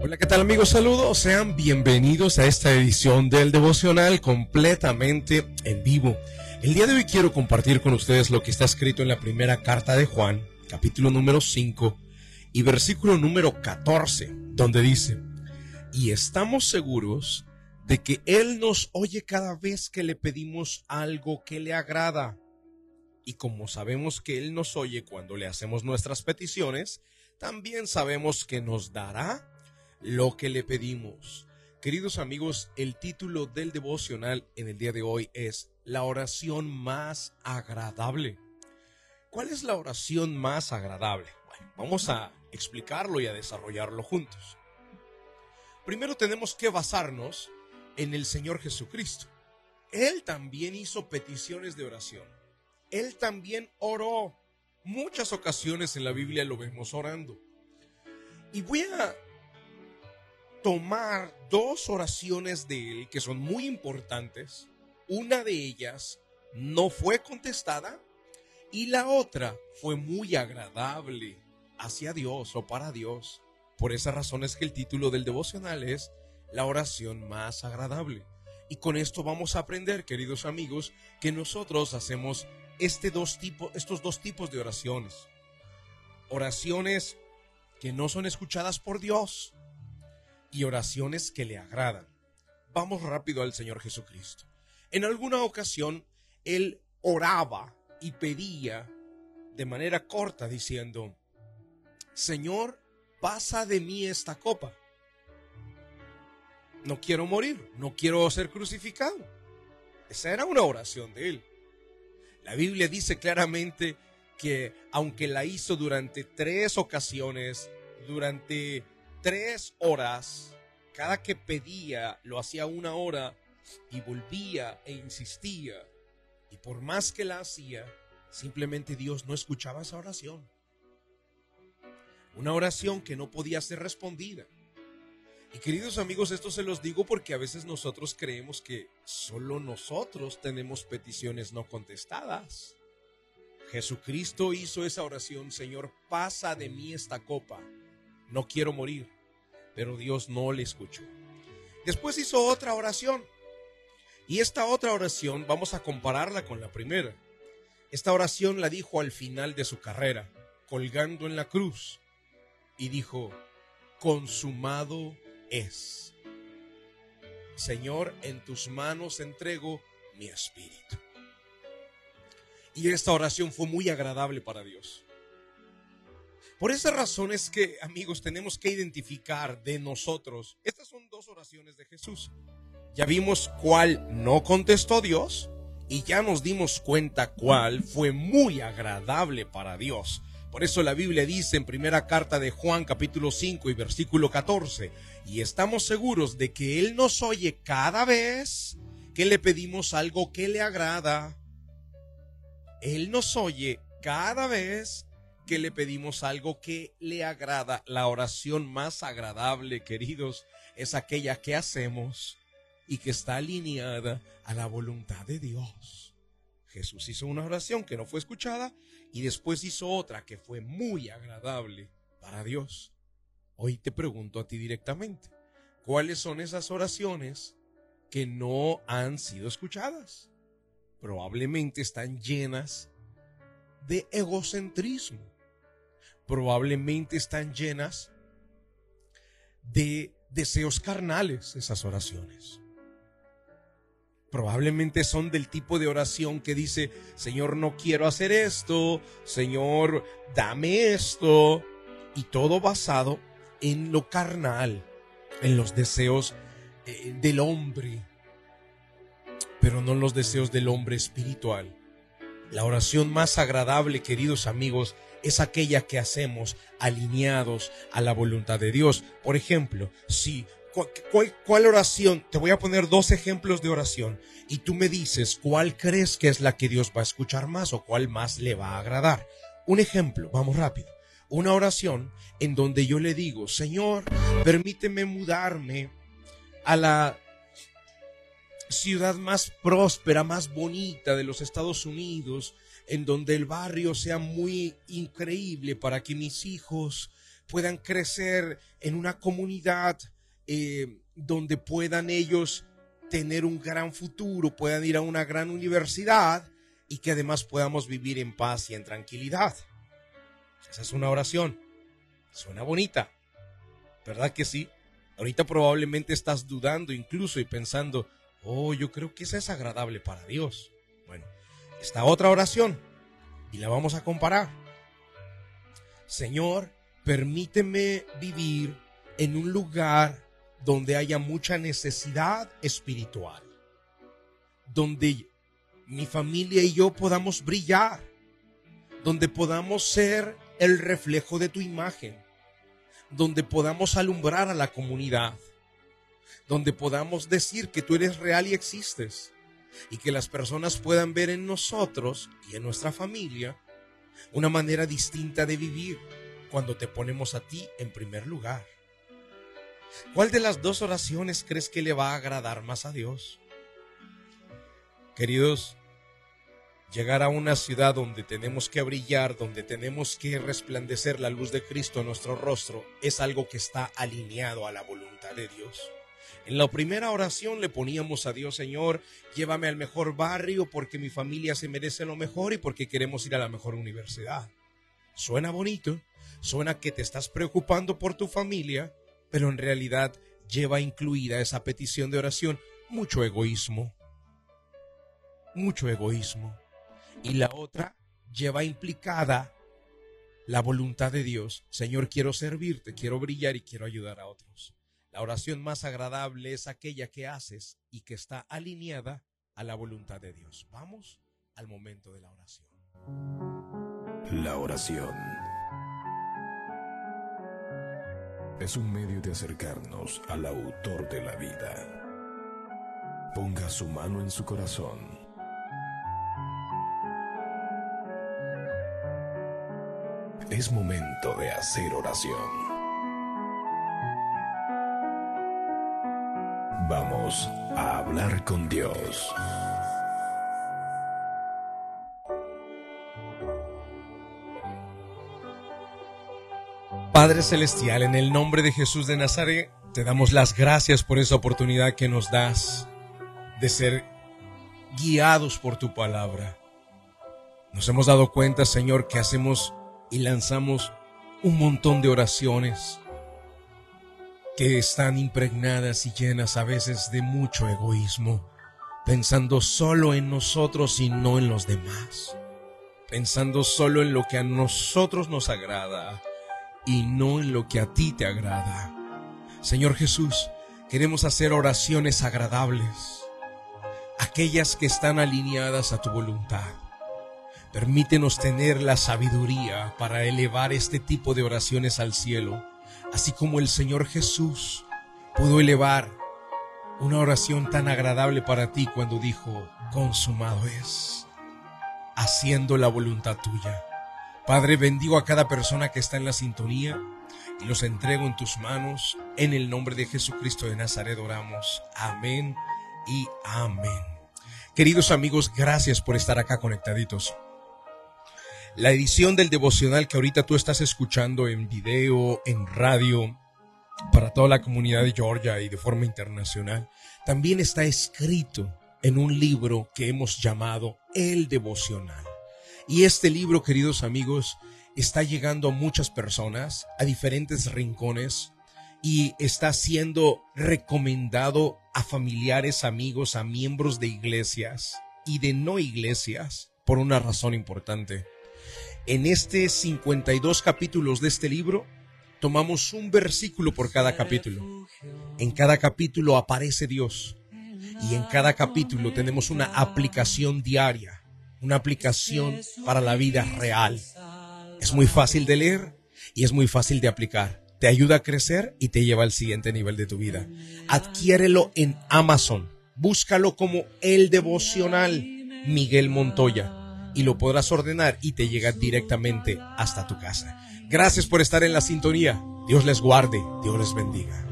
Hola, ¿qué tal amigos? Saludos, sean bienvenidos a esta edición del devocional completamente en vivo. El día de hoy quiero compartir con ustedes lo que está escrito en la primera carta de Juan, capítulo número 5 y versículo número 14, donde dice, y estamos seguros de que Él nos oye cada vez que le pedimos algo que le agrada. Y como sabemos que Él nos oye cuando le hacemos nuestras peticiones, también sabemos que nos dará lo que le pedimos. Queridos amigos, el título del devocional en el día de hoy es La oración más agradable. ¿Cuál es la oración más agradable? Bueno, vamos a explicarlo y a desarrollarlo juntos. Primero tenemos que basarnos en el Señor Jesucristo. Él también hizo peticiones de oración. Él también oró. Muchas ocasiones en la Biblia lo vemos orando. Y voy a tomar dos oraciones de él que son muy importantes. Una de ellas no fue contestada y la otra fue muy agradable hacia Dios o para Dios. Por esa razón es que el título del devocional es La oración más agradable. Y con esto vamos a aprender, queridos amigos, que nosotros hacemos este dos tipos, estos dos tipos de oraciones. Oraciones que no son escuchadas por Dios y oraciones que le agradan. Vamos rápido al Señor Jesucristo. En alguna ocasión, Él oraba y pedía de manera corta diciendo, Señor, pasa de mí esta copa. No quiero morir, no quiero ser crucificado. Esa era una oración de Él. La Biblia dice claramente que aunque la hizo durante tres ocasiones, durante tres horas, cada que pedía lo hacía una hora y volvía e insistía. Y por más que la hacía, simplemente Dios no escuchaba esa oración. Una oración que no podía ser respondida. Y queridos amigos, esto se los digo porque a veces nosotros creemos que solo nosotros tenemos peticiones no contestadas. Jesucristo hizo esa oración, Señor, pasa de mí esta copa. No quiero morir pero Dios no le escuchó. Después hizo otra oración. Y esta otra oración vamos a compararla con la primera. Esta oración la dijo al final de su carrera, colgando en la cruz, y dijo, consumado es. Señor, en tus manos entrego mi espíritu. Y esta oración fue muy agradable para Dios. Por esa razón es que, amigos, tenemos que identificar de nosotros. Estas son dos oraciones de Jesús. Ya vimos cuál no contestó Dios y ya nos dimos cuenta cuál fue muy agradable para Dios. Por eso la Biblia dice en primera carta de Juan capítulo 5 y versículo 14, y estamos seguros de que Él nos oye cada vez que le pedimos algo que le agrada. Él nos oye cada vez que le pedimos algo que le agrada. La oración más agradable, queridos, es aquella que hacemos y que está alineada a la voluntad de Dios. Jesús hizo una oración que no fue escuchada y después hizo otra que fue muy agradable para Dios. Hoy te pregunto a ti directamente, ¿cuáles son esas oraciones que no han sido escuchadas? Probablemente están llenas de egocentrismo probablemente están llenas de deseos carnales esas oraciones. Probablemente son del tipo de oración que dice, Señor, no quiero hacer esto, Señor, dame esto, y todo basado en lo carnal, en los deseos eh, del hombre, pero no en los deseos del hombre espiritual. La oración más agradable, queridos amigos, es aquella que hacemos alineados a la voluntad de Dios. Por ejemplo, si ¿Cuál, oración? Te voy a poner dos ejemplos de oración y tú me dices cuál crees que es la que Dios va a escuchar más o cuál más le va a agradar. Un ejemplo, vamos rápido. Una oración en donde yo le digo, Señor, permíteme mudarme a la ciudad más próspera, más bonita de los Estados Unidos, en donde el barrio sea muy increíble para que mis hijos puedan crecer en una comunidad eh, donde puedan ellos tener un gran futuro, puedan ir a una gran universidad y que además podamos vivir en paz y en tranquilidad. Esa es una oración. Suena bonita. ¿Verdad que sí? Ahorita probablemente estás dudando incluso y pensando, oh, yo creo que esa es agradable para Dios. Bueno, esta otra oración y la vamos a comparar. Señor, permíteme vivir en un lugar donde haya mucha necesidad espiritual, donde mi familia y yo podamos brillar, donde podamos ser el reflejo de tu imagen, donde podamos alumbrar a la comunidad, donde podamos decir que tú eres real y existes, y que las personas puedan ver en nosotros y en nuestra familia una manera distinta de vivir cuando te ponemos a ti en primer lugar. ¿Cuál de las dos oraciones crees que le va a agradar más a Dios? Queridos, llegar a una ciudad donde tenemos que brillar, donde tenemos que resplandecer la luz de Cristo en nuestro rostro, es algo que está alineado a la voluntad de Dios. En la primera oración le poníamos a Dios, Señor, llévame al mejor barrio porque mi familia se merece lo mejor y porque queremos ir a la mejor universidad. Suena bonito, suena que te estás preocupando por tu familia, pero en realidad lleva incluida esa petición de oración mucho egoísmo. Mucho egoísmo. Y la otra lleva implicada la voluntad de Dios. Señor, quiero servirte, quiero brillar y quiero ayudar a otros. La oración más agradable es aquella que haces y que está alineada a la voluntad de Dios. Vamos al momento de la oración. La oración es un medio de acercarnos al autor de la vida. Ponga su mano en su corazón. Es momento de hacer oración. A hablar con Dios. Padre Celestial, en el nombre de Jesús de Nazaret, te damos las gracias por esa oportunidad que nos das de ser guiados por tu palabra. Nos hemos dado cuenta, Señor, que hacemos y lanzamos un montón de oraciones que están impregnadas y llenas a veces de mucho egoísmo, pensando solo en nosotros y no en los demás, pensando solo en lo que a nosotros nos agrada y no en lo que a ti te agrada. Señor Jesús, queremos hacer oraciones agradables, aquellas que están alineadas a tu voluntad. Permítenos tener la sabiduría para elevar este tipo de oraciones al cielo, así como el Señor Jesús pudo elevar una oración tan agradable para ti cuando dijo, consumado es, haciendo la voluntad tuya. Padre, bendigo a cada persona que está en la sintonía y los entrego en tus manos. En el nombre de Jesucristo de Nazaret oramos. Amén y amén. Queridos amigos, gracias por estar acá conectaditos. La edición del devocional que ahorita tú estás escuchando en video, en radio, para toda la comunidad de Georgia y de forma internacional, también está escrito en un libro que hemos llamado El devocional. Y este libro, queridos amigos, está llegando a muchas personas, a diferentes rincones, y está siendo recomendado a familiares, amigos, a miembros de iglesias y de no iglesias por una razón importante. En este 52 capítulos de este libro, tomamos un versículo por cada capítulo. En cada capítulo aparece Dios y en cada capítulo tenemos una aplicación diaria una aplicación para la vida real. Es muy fácil de leer y es muy fácil de aplicar. Te ayuda a crecer y te lleva al siguiente nivel de tu vida. Adquiérelo en Amazon. Búscalo como el devocional Miguel Montoya y lo podrás ordenar y te llega directamente hasta tu casa. Gracias por estar en la sintonía. Dios les guarde, Dios les bendiga.